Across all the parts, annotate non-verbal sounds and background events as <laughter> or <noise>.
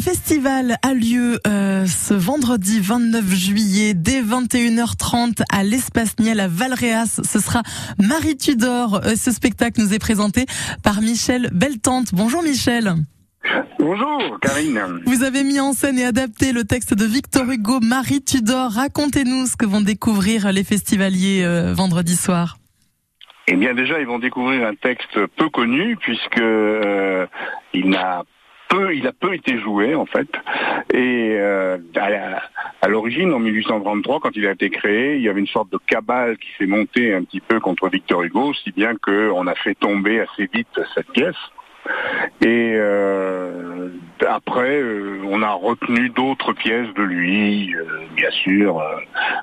Un festival a lieu euh, ce vendredi 29 juillet dès 21h30 à l'Espace Niel à Valréas. Ce sera Marie Tudor. Euh, ce spectacle nous est présenté par Michel Beltante. Bonjour Michel. Bonjour Karine. Vous avez mis en scène et adapté le texte de Victor Hugo, Marie Tudor. Racontez-nous ce que vont découvrir les festivaliers euh, vendredi soir. Eh bien déjà, ils vont découvrir un texte peu connu puisque euh, il n'a il a peu été joué en fait. Et euh, à, l'origine, en 1833, quand il a été créé, il y avait une sorte de cabale qui s'est montée un petit peu contre Victor Hugo, si bien qu'on a fait tomber assez vite cette pièce. Et euh, après, euh, on a retenu d'autres pièces de lui, euh, bien sûr.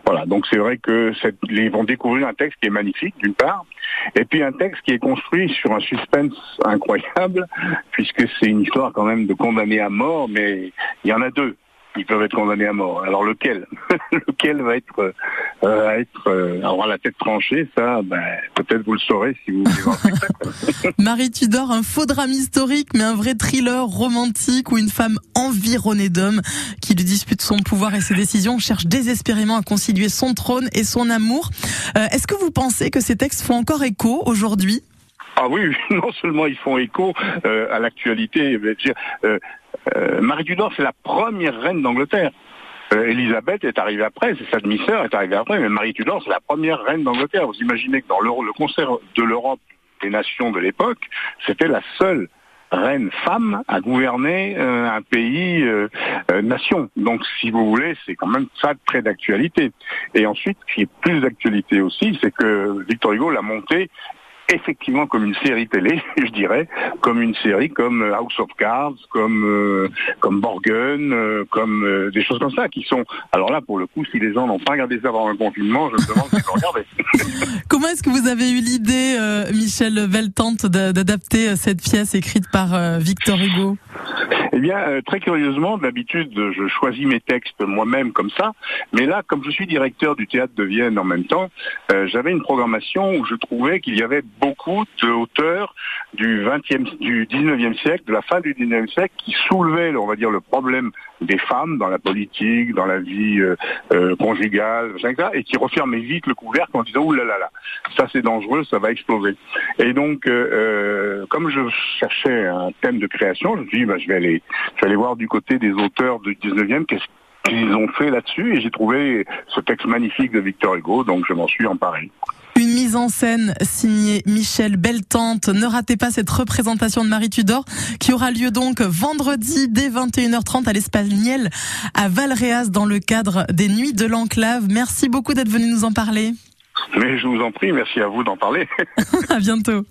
voilà, donc c'est vrai que ils vont découvrir un texte qui est magnifique, d'une part, et puis un texte qui est construit sur un suspense incroyable, <laughs> puisque c'est une histoire quand même de condamné à mort, mais il y en a deux ils peuvent être condamnés à mort. Alors lequel? <laughs> Lequel va être, euh, être euh, avoir la tête tranchée Ça, ben, peut-être vous le saurez si vous voulez <laughs> Marie Tudor, un faux drame historique, mais un vrai thriller romantique où une femme environnée d'hommes qui lui dispute son pouvoir et ses décisions cherche désespérément à concilier son trône et son amour. Euh, est-ce que vous pensez que ces textes font encore écho aujourd'hui? Ah oui, <laughs> non seulement ils font écho euh, à l'actualité, euh, euh, Marie Tudor, c'est la première reine d'Angleterre. Elisabeth est arrivée après, c'est sa demi-sœur est arrivée après, mais Marie Tudor, c'est la première reine d'Angleterre. Vous imaginez que dans le, concert de l'Europe des nations de l'époque, c'était la seule reine femme à gouverner un pays nation. Donc, si vous voulez, c'est quand même ça très d'actualité. Et ensuite, ce qui est plus d'actualité aussi, c'est que Victor Hugo l'a monté effectivement comme une série télé, <laughs> je dirais, comme une série comme euh, House of Cards, comme euh, comme Borgen, euh, comme des choses comme ça qui sont. Alors là, pour le coup, si les gens n'ont pas regardé ça avant un confinement, je me demande s'ils vont regarder. <laughs> Comment est-ce que vous avez eu l'idée, Michel Veltante, d'adapter cette pièce écrite par Victor Hugo? Eh bien, euh, très curieusement, d'habitude, je choisis mes textes moi-même comme ça, mais là, comme je suis directeur du théâtre de Vienne en même temps, euh, j'avais une programmation où je trouvais qu'il y avait beaucoup d'auteurs du 20e, du 19e siècle, de la fin du 19e siècle, qui soulevaient, on va dire, le problème des femmes dans la politique, dans la vie euh, conjugale, etc., et qui refermaient vite le couvercle en disant, ouh là là là, ça c'est dangereux, ça va exploser. Et donc, comme je cherchais un thème de création, je me suis dit, bah, je vais aller je vais aller voir du côté des auteurs du 19e qu'est-ce qu'ils ont fait là-dessus et j'ai trouvé ce texte magnifique de Victor Hugo, donc je m'en suis emparé. Une mise en scène signée Michel Beltante. Ne ratez pas cette représentation de Marie Tudor qui aura lieu donc vendredi dès 21h30 à l'Espace Niel à Valréas dans le cadre des Nuits de l'Enclave. Merci beaucoup d'être venu nous en parler. Mais je vous en prie, merci à vous d'en parler. <laughs> à bientôt.